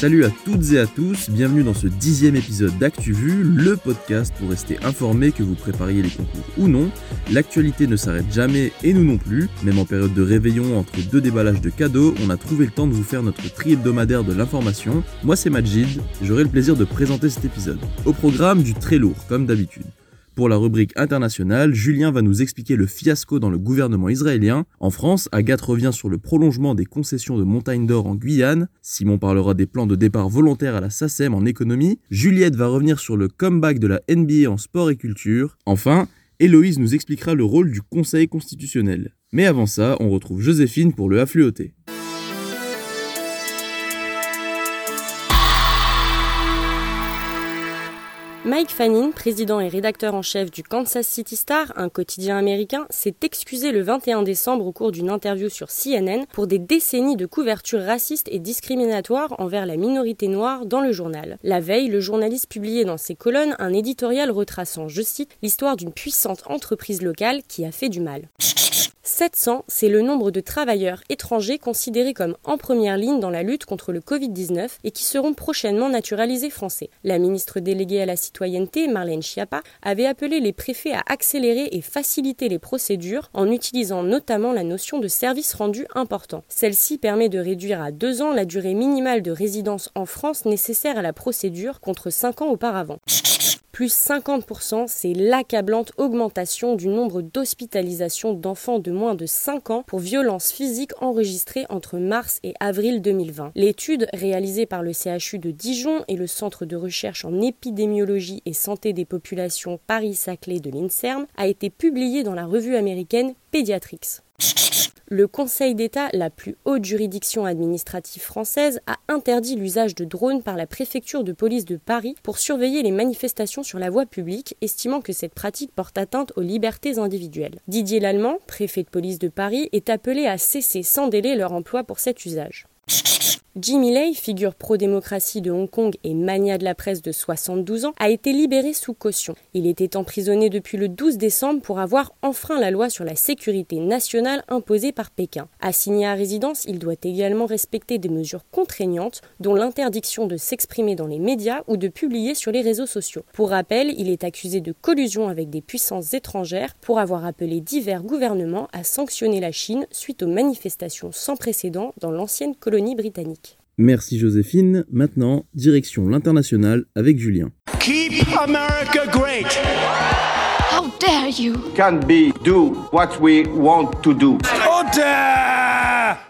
Salut à toutes et à tous, bienvenue dans ce dixième épisode d'ActuVu, le podcast pour rester informé que vous prépariez les concours ou non. L'actualité ne s'arrête jamais et nous non plus, même en période de réveillon entre deux déballages de cadeaux, on a trouvé le temps de vous faire notre tri hebdomadaire de l'information. Moi c'est Majid, j'aurai le plaisir de présenter cet épisode. Au programme du très lourd, comme d'habitude. Pour la rubrique internationale, Julien va nous expliquer le fiasco dans le gouvernement israélien. En France, Agathe revient sur le prolongement des concessions de montagne d'or en Guyane. Simon parlera des plans de départ volontaires à la SACEM en économie. Juliette va revenir sur le comeback de la NBA en sport et culture. Enfin, Héloïse nous expliquera le rôle du Conseil constitutionnel. Mais avant ça, on retrouve Joséphine pour le affluoté. Mike Fanning, président et rédacteur en chef du Kansas City Star, un quotidien américain, s'est excusé le 21 décembre au cours d'une interview sur CNN pour des décennies de couverture raciste et discriminatoire envers la minorité noire dans le journal. La veille, le journaliste publiait dans ses colonnes un éditorial retraçant, je cite, l'histoire d'une puissante entreprise locale qui a fait du mal. 700, c'est le nombre de travailleurs étrangers considérés comme en première ligne dans la lutte contre le Covid-19 et qui seront prochainement naturalisés français. La ministre déléguée à la citoyenneté, Marlène Schiappa, avait appelé les préfets à accélérer et faciliter les procédures en utilisant notamment la notion de service rendu important. Celle-ci permet de réduire à deux ans la durée minimale de résidence en France nécessaire à la procédure contre cinq ans auparavant plus 50%, c'est l'accablante augmentation du nombre d'hospitalisations d'enfants de moins de 5 ans pour violences physiques enregistrées entre mars et avril 2020. L'étude réalisée par le CHU de Dijon et le Centre de recherche en épidémiologie et santé des populations Paris-Saclay de l'INSERM a été publiée dans la revue américaine Pediatrics. Le Conseil d'État, la plus haute juridiction administrative française, a interdit l'usage de drones par la préfecture de police de Paris pour surveiller les manifestations sur la voie publique, estimant que cette pratique porte atteinte aux libertés individuelles. Didier Lallemand, préfet de police de Paris, est appelé à cesser sans délai leur emploi pour cet usage. Jimmy Lai, figure pro-démocratie de Hong Kong et mania de la presse de 72 ans, a été libéré sous caution. Il était emprisonné depuis le 12 décembre pour avoir enfreint la loi sur la sécurité nationale imposée par Pékin. Assigné à résidence, il doit également respecter des mesures contraignantes, dont l'interdiction de s'exprimer dans les médias ou de publier sur les réseaux sociaux. Pour rappel, il est accusé de collusion avec des puissances étrangères pour avoir appelé divers gouvernements à sanctionner la Chine suite aux manifestations sans précédent dans l'ancienne colonie britannique. Merci Joséphine. Maintenant, direction l'international avec Julien. Keep America great. How dare you? Can be do what we want to do.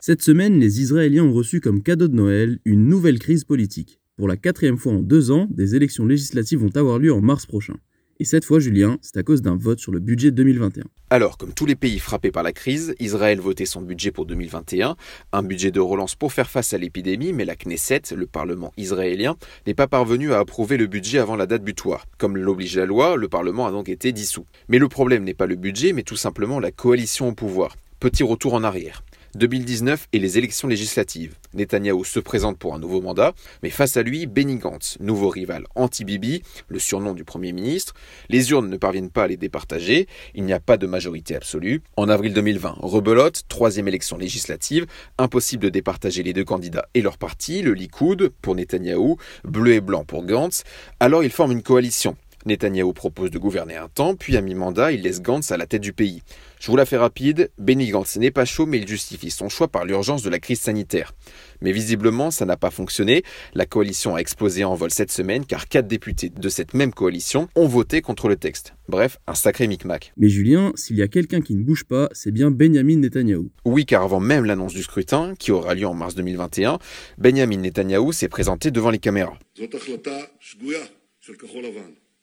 Cette semaine, les Israéliens ont reçu comme cadeau de Noël une nouvelle crise politique. Pour la quatrième fois en deux ans, des élections législatives vont avoir lieu en mars prochain. Et cette fois, Julien, c'est à cause d'un vote sur le budget 2021. Alors, comme tous les pays frappés par la crise, Israël votait son budget pour 2021, un budget de relance pour faire face à l'épidémie, mais la Knesset, le Parlement israélien, n'est pas parvenu à approuver le budget avant la date butoir. Comme l'oblige la loi, le Parlement a donc été dissous. Mais le problème n'est pas le budget, mais tout simplement la coalition au pouvoir. Petit retour en arrière. 2019 et les élections législatives. Netanyahou se présente pour un nouveau mandat, mais face à lui, Benny Gantz, nouveau rival anti-Bibi, le surnom du Premier ministre. Les urnes ne parviennent pas à les départager, il n'y a pas de majorité absolue. En avril 2020, rebelote, troisième élection législative, impossible de départager les deux candidats et leur parti, le Likoud pour Netanyahou, bleu et blanc pour Gantz. Alors ils forment une coalition. Netanyahou propose de gouverner un temps, puis à mi-mandat, il laisse Gantz à la tête du pays. Je vous la fais rapide, Benny Gantz n'est pas chaud, mais il justifie son choix par l'urgence de la crise sanitaire. Mais visiblement, ça n'a pas fonctionné. La coalition a explosé en vol cette semaine, car quatre députés de cette même coalition ont voté contre le texte. Bref, un sacré micmac. Mais Julien, s'il y a quelqu'un qui ne bouge pas, c'est bien Benjamin Netanyahou. Oui, car avant même l'annonce du scrutin, qui aura lieu en mars 2021, Benjamin Netanyahou s'est présenté devant les caméras.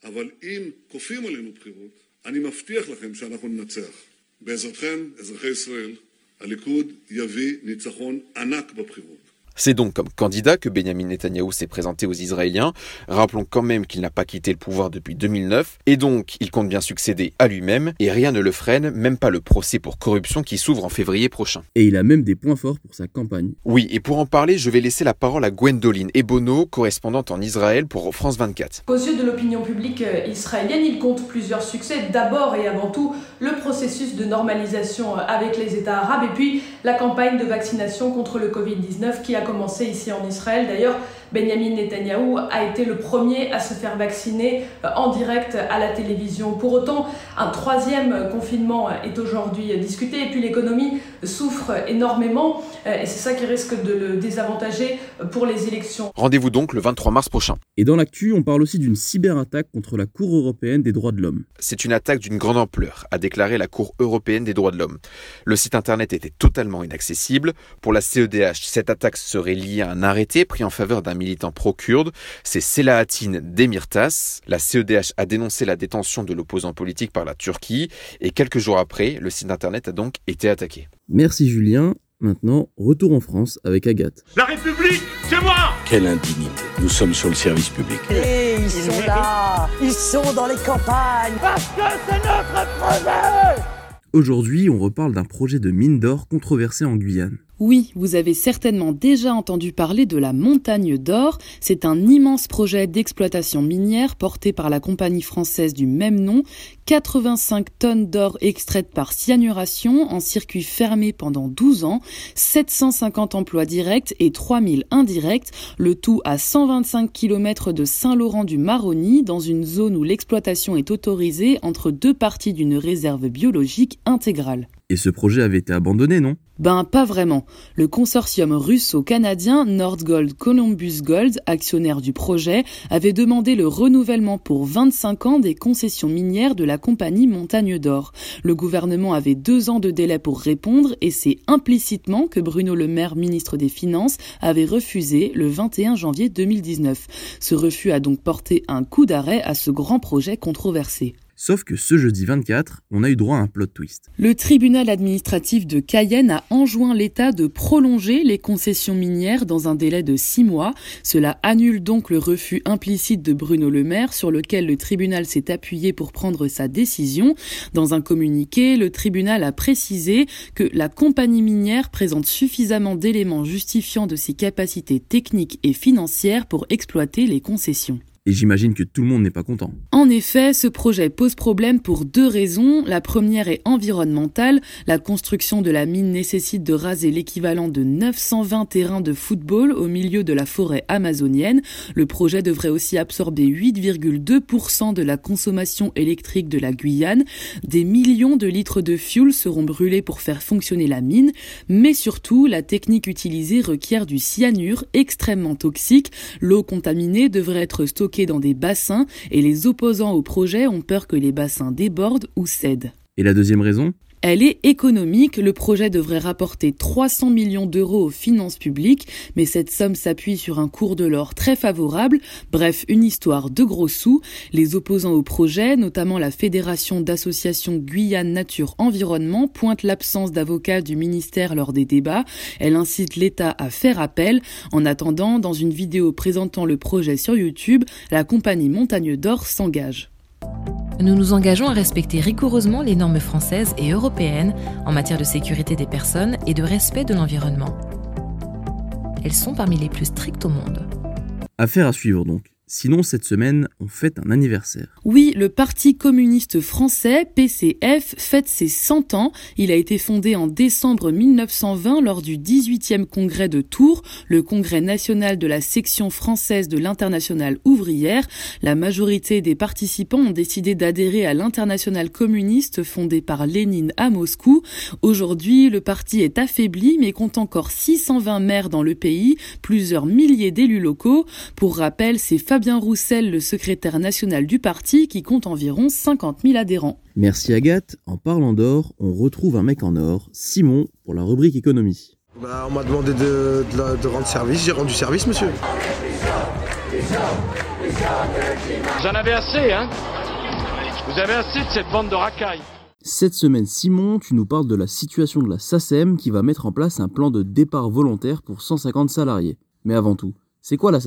אבל אם כופים עלינו בחירות, אני מבטיח לכם שאנחנו ננצח. בעזרתכם, אזרחי ישראל, הליכוד יביא ניצחון ענק בבחירות. C'est donc comme candidat que Benjamin Netanyahou s'est présenté aux Israéliens. Rappelons quand même qu'il n'a pas quitté le pouvoir depuis 2009 et donc il compte bien succéder à lui-même et rien ne le freine, même pas le procès pour corruption qui s'ouvre en février prochain. Et il a même des points forts pour sa campagne. Oui, et pour en parler, je vais laisser la parole à Gwendoline Ebono, correspondante en Israël pour France 24. Aux yeux de l'opinion publique euh, israélienne, il compte plusieurs succès. D'abord et avant tout, le processus de normalisation euh, avec les États arabes et puis la campagne de vaccination contre le Covid-19 qui a commencé ici en Israël. D'ailleurs, Benjamin Netanyahou a été le premier à se faire vacciner euh, en direct à la télévision. Pour autant, un troisième confinement est aujourd'hui discuté et puis l'économie souffre énormément et c'est ça qui risque de le désavantager pour les élections. Rendez-vous donc le 23 mars prochain. Et dans l'actu, on parle aussi d'une cyberattaque contre la Cour européenne des droits de l'homme. C'est une attaque d'une grande ampleur, a déclaré la Cour européenne des droits de l'homme. Le site internet était totalement inaccessible. Pour la CEDH, cette attaque serait liée à un arrêté pris en faveur d'un militant pro-kurde. C'est Selahattin Demirtas. La CEDH a dénoncé la détention de l'opposant politique par la Turquie et quelques jours après, le site internet a donc été attaqué. Merci Julien. Maintenant, retour en France avec Agathe. La République, c'est moi Quelle indignité. Nous sommes sur le service public. Et ils sont là Ils sont dans les campagnes Parce que c'est notre projet Aujourd'hui, on reparle d'un projet de mine d'or controversé en Guyane. Oui, vous avez certainement déjà entendu parler de la montagne d'or. C'est un immense projet d'exploitation minière porté par la compagnie française du même nom. 85 tonnes d'or extraites par cyanuration en circuit fermé pendant 12 ans, 750 emplois directs et 3000 indirects, le tout à 125 km de Saint-Laurent du Maroni dans une zone où l'exploitation est autorisée entre deux parties d'une réserve biologique intégrale. Et ce projet avait été abandonné, non? Ben pas vraiment. Le consortium russo-canadien Nordgold Columbus Gold, actionnaire du projet, avait demandé le renouvellement pour 25 ans des concessions minières de la compagnie Montagne d'Or. Le gouvernement avait deux ans de délai pour répondre et c'est implicitement que Bruno Le Maire, ministre des Finances, avait refusé le 21 janvier 2019. Ce refus a donc porté un coup d'arrêt à ce grand projet controversé. Sauf que ce jeudi 24, on a eu droit à un plot twist. Le tribunal administratif de Cayenne a enjoint l'État de prolonger les concessions minières dans un délai de six mois. Cela annule donc le refus implicite de Bruno Le Maire sur lequel le tribunal s'est appuyé pour prendre sa décision. Dans un communiqué, le tribunal a précisé que la compagnie minière présente suffisamment d'éléments justifiant de ses capacités techniques et financières pour exploiter les concessions. Et j'imagine que tout le monde n'est pas content. En effet, ce projet pose problème pour deux raisons. La première est environnementale. La construction de la mine nécessite de raser l'équivalent de 920 terrains de football au milieu de la forêt amazonienne. Le projet devrait aussi absorber 8,2% de la consommation électrique de la Guyane. Des millions de litres de fuel seront brûlés pour faire fonctionner la mine. Mais surtout, la technique utilisée requiert du cyanure extrêmement toxique. L'eau contaminée devrait être stockée dans des bassins et les opposants au projet ont peur que les bassins débordent ou cèdent. Et la deuxième raison? Elle est économique, le projet devrait rapporter 300 millions d'euros aux finances publiques, mais cette somme s'appuie sur un cours de l'or très favorable, bref, une histoire de gros sous. Les opposants au projet, notamment la Fédération d'associations Guyane Nature Environnement, pointent l'absence d'avocats du ministère lors des débats. Elle incite l'État à faire appel. En attendant, dans une vidéo présentant le projet sur YouTube, la compagnie Montagne d'Or s'engage. Nous nous engageons à respecter rigoureusement les normes françaises et européennes en matière de sécurité des personnes et de respect de l'environnement. Elles sont parmi les plus strictes au monde. Affaire à suivre donc. Sinon, cette semaine, on fête un anniversaire. Oui, le Parti communiste français, PCF, fête ses 100 ans. Il a été fondé en décembre 1920 lors du 18e congrès de Tours, le congrès national de la section française de l'internationale ouvrière. La majorité des participants ont décidé d'adhérer à l'internationale communiste fondée par Lénine à Moscou. Aujourd'hui, le parti est affaibli mais compte encore 620 maires dans le pays, plusieurs milliers d'élus locaux. Pour rappel, c'est Fabien Roussel, le secrétaire national du parti, qui compte environ 50 000 adhérents. Merci Agathe. En parlant d'or, on retrouve un mec en or, Simon, pour la rubrique économie. Bah, on m'a demandé de, de, de, rendre service, j'ai rendu service, monsieur. Vous en avez assez, hein Vous avez assez de cette bande de racailles. Cette semaine, Simon, tu nous parles de la situation de la SACEM qui va mettre en place un plan de départ volontaire pour 150 salariés. Mais avant tout, c'est quoi la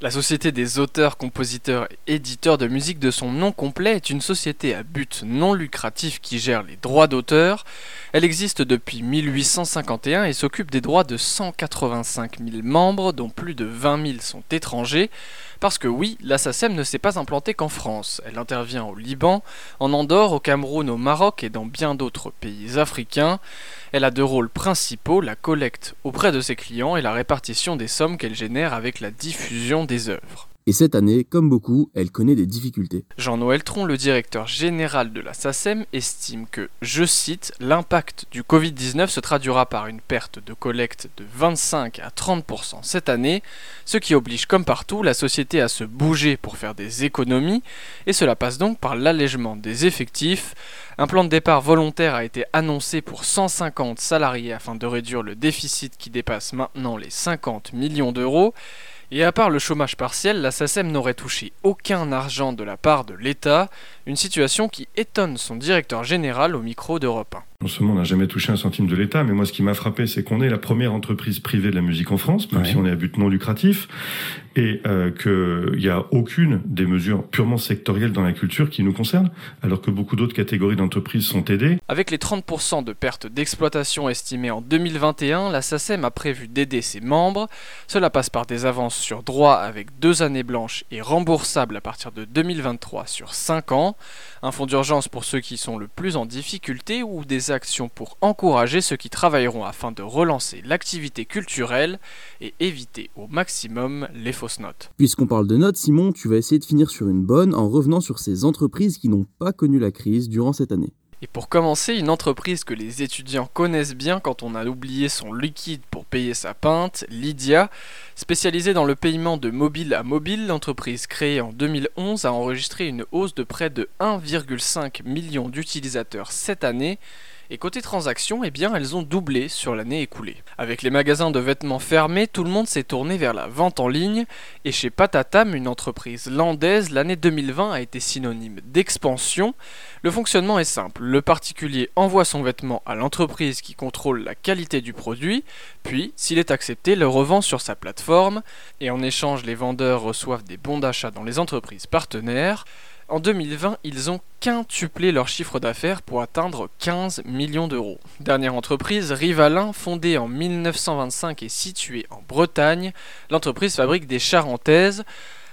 La Société des auteurs, compositeurs et éditeurs de musique de son nom complet est une société à but non lucratif qui gère les droits d'auteur. Elle existe depuis 1851 et s'occupe des droits de 185 000 membres, dont plus de 20 000 sont étrangers. Parce que oui, la ne s'est pas implantée qu'en France. Elle intervient au Liban, en Andorre, au Cameroun, au Maroc et dans bien d'autres pays africains. Elle a deux rôles principaux, la collecte auprès de ses clients et la répartition des sommes qu'elle génère avec la diffusion des œuvres. Et cette année, comme beaucoup, elle connaît des difficultés. Jean-Noël Tron, le directeur général de la SACEM, estime que, je cite, l'impact du Covid-19 se traduira par une perte de collecte de 25 à 30% cette année, ce qui oblige comme partout la société à se bouger pour faire des économies, et cela passe donc par l'allègement des effectifs. Un plan de départ volontaire a été annoncé pour 150 salariés afin de réduire le déficit qui dépasse maintenant les 50 millions d'euros. Et à part le chômage partiel, la SACEM n'aurait touché aucun argent de la part de l'État, une situation qui étonne son directeur général au micro d'Europe 1. Non seulement on n'a jamais touché un centime de l'État, mais moi ce qui m'a frappé, c'est qu'on est la première entreprise privée de la musique en France, même si on est à but non lucratif, et euh, qu'il n'y a aucune des mesures purement sectorielles dans la culture qui nous concerne, alors que beaucoup d'autres catégories d'entreprises sont aidées. Avec les 30% de pertes d'exploitation estimées en 2021, la SACEM a prévu d'aider ses membres. Cela passe par des avances sur droit avec deux années blanches et remboursables à partir de 2023 sur 5 ans, un fonds d'urgence pour ceux qui sont le plus en difficulté ou des actions pour encourager ceux qui travailleront afin de relancer l'activité culturelle et éviter au maximum les fausses notes. Puisqu'on parle de notes, Simon, tu vas essayer de finir sur une bonne en revenant sur ces entreprises qui n'ont pas connu la crise durant cette année. Et pour commencer, une entreprise que les étudiants connaissent bien quand on a oublié son liquide pour payer sa pinte, Lydia, spécialisée dans le paiement de mobile à mobile, l'entreprise créée en 2011 a enregistré une hausse de près de 1,5 million d'utilisateurs cette année et côté transactions, eh bien, elles ont doublé sur l'année écoulée. Avec les magasins de vêtements fermés, tout le monde s'est tourné vers la vente en ligne. Et chez Patatam, une entreprise landaise, l'année 2020 a été synonyme d'expansion. Le fonctionnement est simple. Le particulier envoie son vêtement à l'entreprise qui contrôle la qualité du produit, puis, s'il est accepté, le revend sur sa plateforme. Et en échange, les vendeurs reçoivent des bons d'achat dans les entreprises partenaires. En 2020, ils ont quintuplé leur chiffre d'affaires pour atteindre 15 millions d'euros. Dernière entreprise, Rivalin, fondée en 1925 et située en Bretagne, l'entreprise fabrique des charentaises.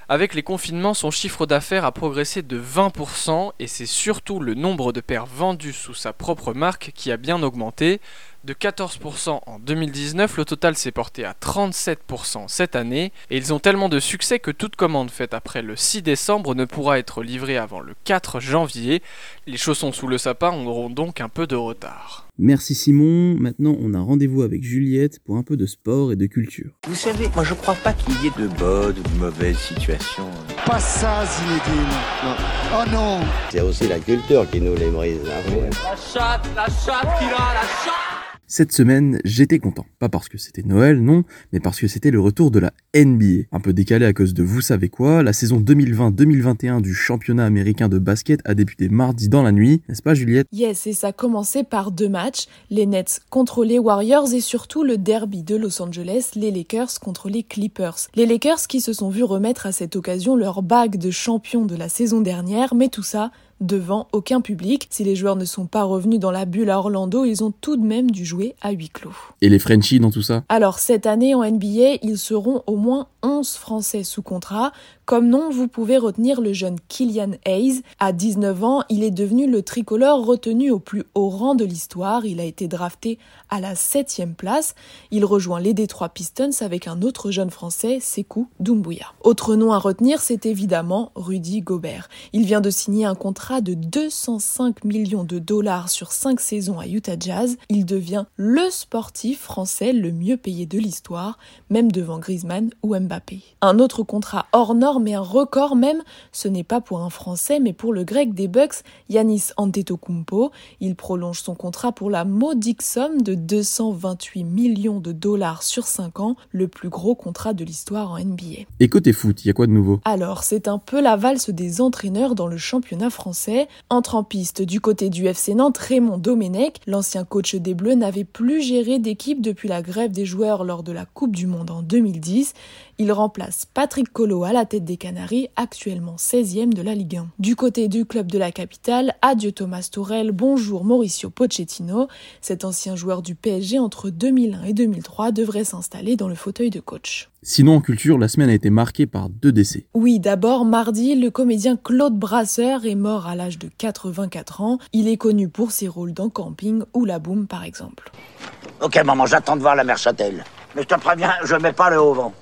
Avec les confinements, son chiffre d'affaires a progressé de 20% et c'est surtout le nombre de paires vendues sous sa propre marque qui a bien augmenté. De 14% en 2019, le total s'est porté à 37% cette année et ils ont tellement de succès que toute commande faite après le 6 décembre ne pourra être livrée avant le 4 janvier. Les chaussons sous le sapin auront donc un peu de retard. Merci Simon. Maintenant, on a rendez-vous avec Juliette pour un peu de sport et de culture. Vous savez, moi je crois pas qu'il y ait de bonnes ou de mauvaises situations. Pas ça, Zinedine. Non. Oh non C'est aussi la culture qui nous les brise. Hein. La chatte, la chatte qui a, la chatte cette semaine, j'étais content. Pas parce que c'était Noël, non, mais parce que c'était le retour de la NBA. Un peu décalé à cause de vous savez quoi, la saison 2020-2021 du championnat américain de basket a débuté mardi dans la nuit, n'est-ce pas Juliette? Yes, et ça commençait par deux matchs, les Nets contre les Warriors et surtout le derby de Los Angeles, les Lakers contre les Clippers. Les Lakers qui se sont vus remettre à cette occasion leur bague de champion de la saison dernière, mais tout ça devant aucun public. Si les joueurs ne sont pas revenus dans la bulle à Orlando, ils ont tout de même dû jouer à huis clos. Et les Frenchies dans tout ça? Alors cette année en NBA, ils seront au moins 11 Français sous contrat. Comme nom, vous pouvez retenir le jeune Killian Hayes. À 19 ans, il est devenu le tricolore retenu au plus haut rang de l'histoire. Il a été drafté à la 7 place. Il rejoint les Detroit Pistons avec un autre jeune Français, Sekou Doumbouya. Autre nom à retenir, c'est évidemment Rudy Gobert. Il vient de signer un contrat de 205 millions de dollars sur 5 saisons à Utah Jazz. Il devient le sportif français le mieux payé de l'histoire, même devant Griezmann ou Mbappé. Un autre contrat hors norme mais un record même, ce n'est pas pour un Français, mais pour le grec des Bucks, Yanis Antetokounmpo. Il prolonge son contrat pour la modique somme de 228 millions de dollars sur 5 ans, le plus gros contrat de l'histoire en NBA. Et côté foot, il y a quoi de nouveau? Alors, c'est un peu la valse des entraîneurs dans le championnat français. Entre en piste du côté du FC Nantes, Raymond Domenech, l'ancien coach des Bleus, n'avait plus géré d'équipe depuis la grève des joueurs lors de la Coupe du Monde en 2010. Il remplace Patrick Collot à la tête des Canaries, actuellement 16e de la Ligue 1. Du côté du club de la capitale, adieu Thomas Tourel, bonjour Mauricio Pochettino. Cet ancien joueur du PSG entre 2001 et 2003 devrait s'installer dans le fauteuil de coach. Sinon, en culture, la semaine a été marquée par deux décès. Oui, d'abord, mardi, le comédien Claude Brasseur est mort à l'âge de 84 ans. Il est connu pour ses rôles dans Camping ou La Boum par exemple. Ok maman, j'attends de voir la mère Châtel. Mais je te préviens, je mets pas le haut vent.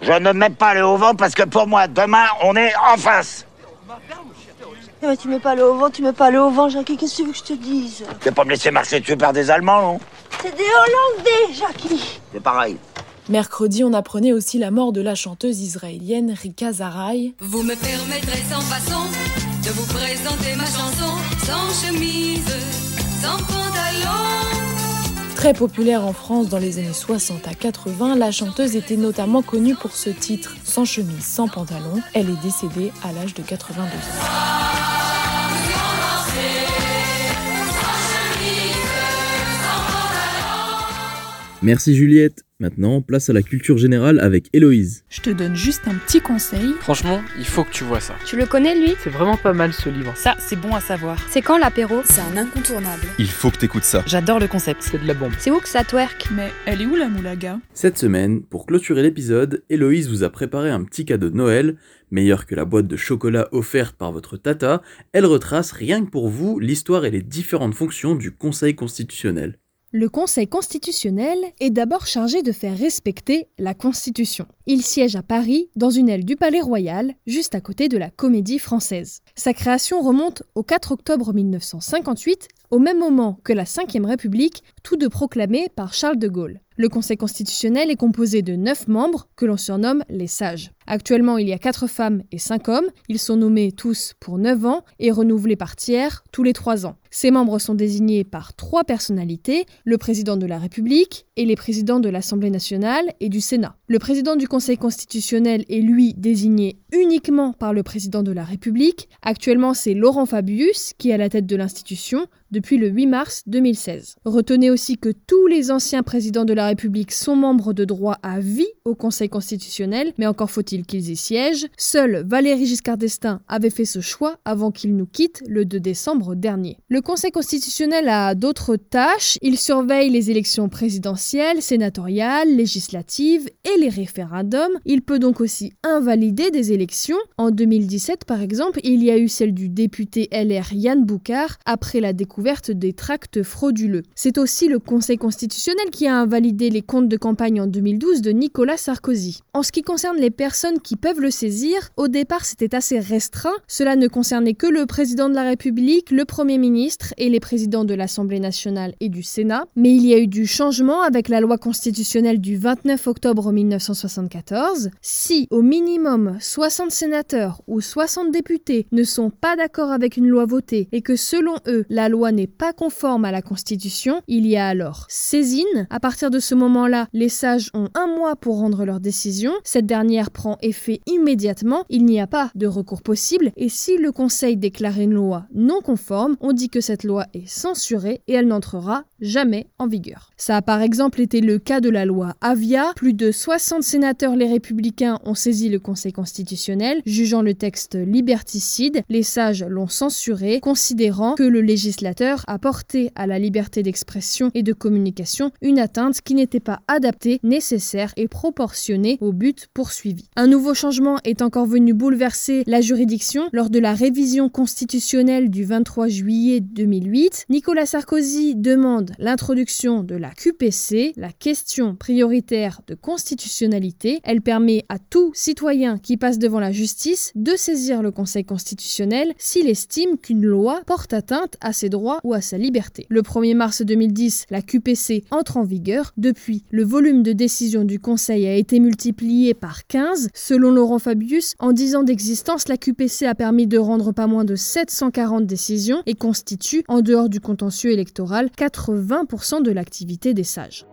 Je ne mets pas le haut vent parce que pour moi, demain, on est en face. Eh ben, tu mets pas le haut vent, tu mets pas le haut vent, Jackie, qu'est-ce que tu veux que je te dise? Tu vas pas me laisser marcher dessus par des Allemands, non? C'est des Hollandais, Jackie C'est pareil. Mercredi, on apprenait aussi la mort de la chanteuse israélienne Rika Zaraï. Vous me permettrez sans façon de vous présenter ma chanson sans chemise, sans pantalon. Très populaire en France dans les années 60 à 80, la chanteuse était notamment connue pour ce titre Sans chemise, sans pantalon. Elle est décédée à l'âge de 82 ans. Merci Juliette. Maintenant, place à la culture générale avec Héloïse. Je te donne juste un petit conseil. Franchement, il faut que tu vois ça. Tu le connais lui? C'est vraiment pas mal ce livre. Ça, c'est bon à savoir. C'est quand l'apéro? C'est un incontournable. Il faut que t'écoutes ça. J'adore le concept. C'est de la bombe. C'est où que ça twerk? Mais elle est où la moulaga? Cette semaine, pour clôturer l'épisode, Héloïse vous a préparé un petit cadeau de Noël. Meilleur que la boîte de chocolat offerte par votre tata, elle retrace rien que pour vous l'histoire et les différentes fonctions du Conseil constitutionnel. Le Conseil constitutionnel est d'abord chargé de faire respecter la Constitution. Il siège à Paris, dans une aile du Palais Royal, juste à côté de la Comédie Française. Sa création remonte au 4 octobre 1958, au même moment que la Ve République, tous deux proclamés par Charles de Gaulle. Le Conseil constitutionnel est composé de neuf membres que l'on surnomme les sages. Actuellement, il y a quatre femmes et cinq hommes. Ils sont nommés tous pour neuf ans et renouvelés par tiers tous les trois ans. Ces membres sont désignés par trois personnalités, le président de la République et les présidents de l'Assemblée nationale et du Sénat. Le président du Conseil constitutionnel est lui désigné uniquement par le président de la République. Actuellement, c'est Laurent Fabius qui est à la tête de l'institution depuis le 8 mars 2016. Retenez aussi que tous les anciens présidents de la République sont membres de droit à vie au Conseil constitutionnel, mais encore faut-il qu'ils y siègent. Seul Valéry Giscard d'Estaing avait fait ce choix avant qu'il nous quitte le 2 décembre dernier. Le Conseil constitutionnel a d'autres tâches. Il surveille les élections présidentielles, sénatoriales, législatives et les référendums. Il peut donc aussi invalider des élections. En 2017, par exemple, il y a eu celle du député LR Yann Boucard après la découverte des tracts frauduleux. C'est aussi le Conseil constitutionnel qui a invalidé les comptes de campagne en 2012 de Nicolas Sarkozy. En ce qui concerne les personnes qui peuvent le saisir, au départ c'était assez restreint. Cela ne concernait que le président de la République, le Premier ministre et les présidents de l'Assemblée nationale et du Sénat. Mais il y a eu du changement avec la loi constitutionnelle du 29 octobre 1974. Si au minimum 60 sénateurs ou 60 députés ne sont pas d'accord avec une loi votée et que selon eux la loi n'est pas conforme à la Constitution, il y a alors saisine. À partir de ce moment-là, les sages ont un mois pour rendre leur décision. Cette dernière prend effet immédiatement. Il n'y a pas de recours possible. Et si le Conseil déclare une loi non conforme, on dit que cette loi est censurée et elle n'entrera jamais en vigueur. Ça a par exemple été le cas de la loi Avia. Plus de 60 sénateurs les républicains ont saisi le Conseil constitutionnel, jugeant le texte liberticide. Les sages l'ont censuré, considérant que le législateur a porté à la liberté d'expression et de communication une atteinte qui n'était pas adaptée, nécessaire et proportionnée au but poursuivi. Un nouveau changement est encore venu bouleverser la juridiction lors de la révision constitutionnelle du 23 juillet 2008. Nicolas Sarkozy demande l'introduction de la QPC, la question prioritaire de constitutionnalité. Elle permet à tout citoyen qui passe devant la justice de saisir le Conseil constitutionnel s'il estime qu'une loi porte atteinte à ses droits ou à sa liberté. Le 1er mars 2010, la QPC entre en vigueur. Depuis, le volume de décisions du Conseil a été multiplié par 15. Selon Laurent Fabius, en 10 ans d'existence, la QPC a permis de rendre pas moins de 740 décisions et constitue, en dehors du contentieux électoral, 80% de l'activité des sages.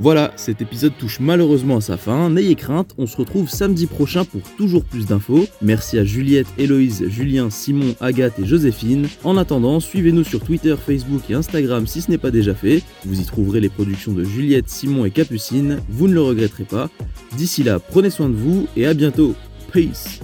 Voilà, cet épisode touche malheureusement à sa fin. N'ayez crainte, on se retrouve samedi prochain pour toujours plus d'infos. Merci à Juliette, Héloïse, Julien, Simon, Agathe et Joséphine. En attendant, suivez-nous sur Twitter, Facebook et Instagram si ce n'est pas déjà fait. Vous y trouverez les productions de Juliette, Simon et Capucine. Vous ne le regretterez pas. D'ici là, prenez soin de vous et à bientôt. Peace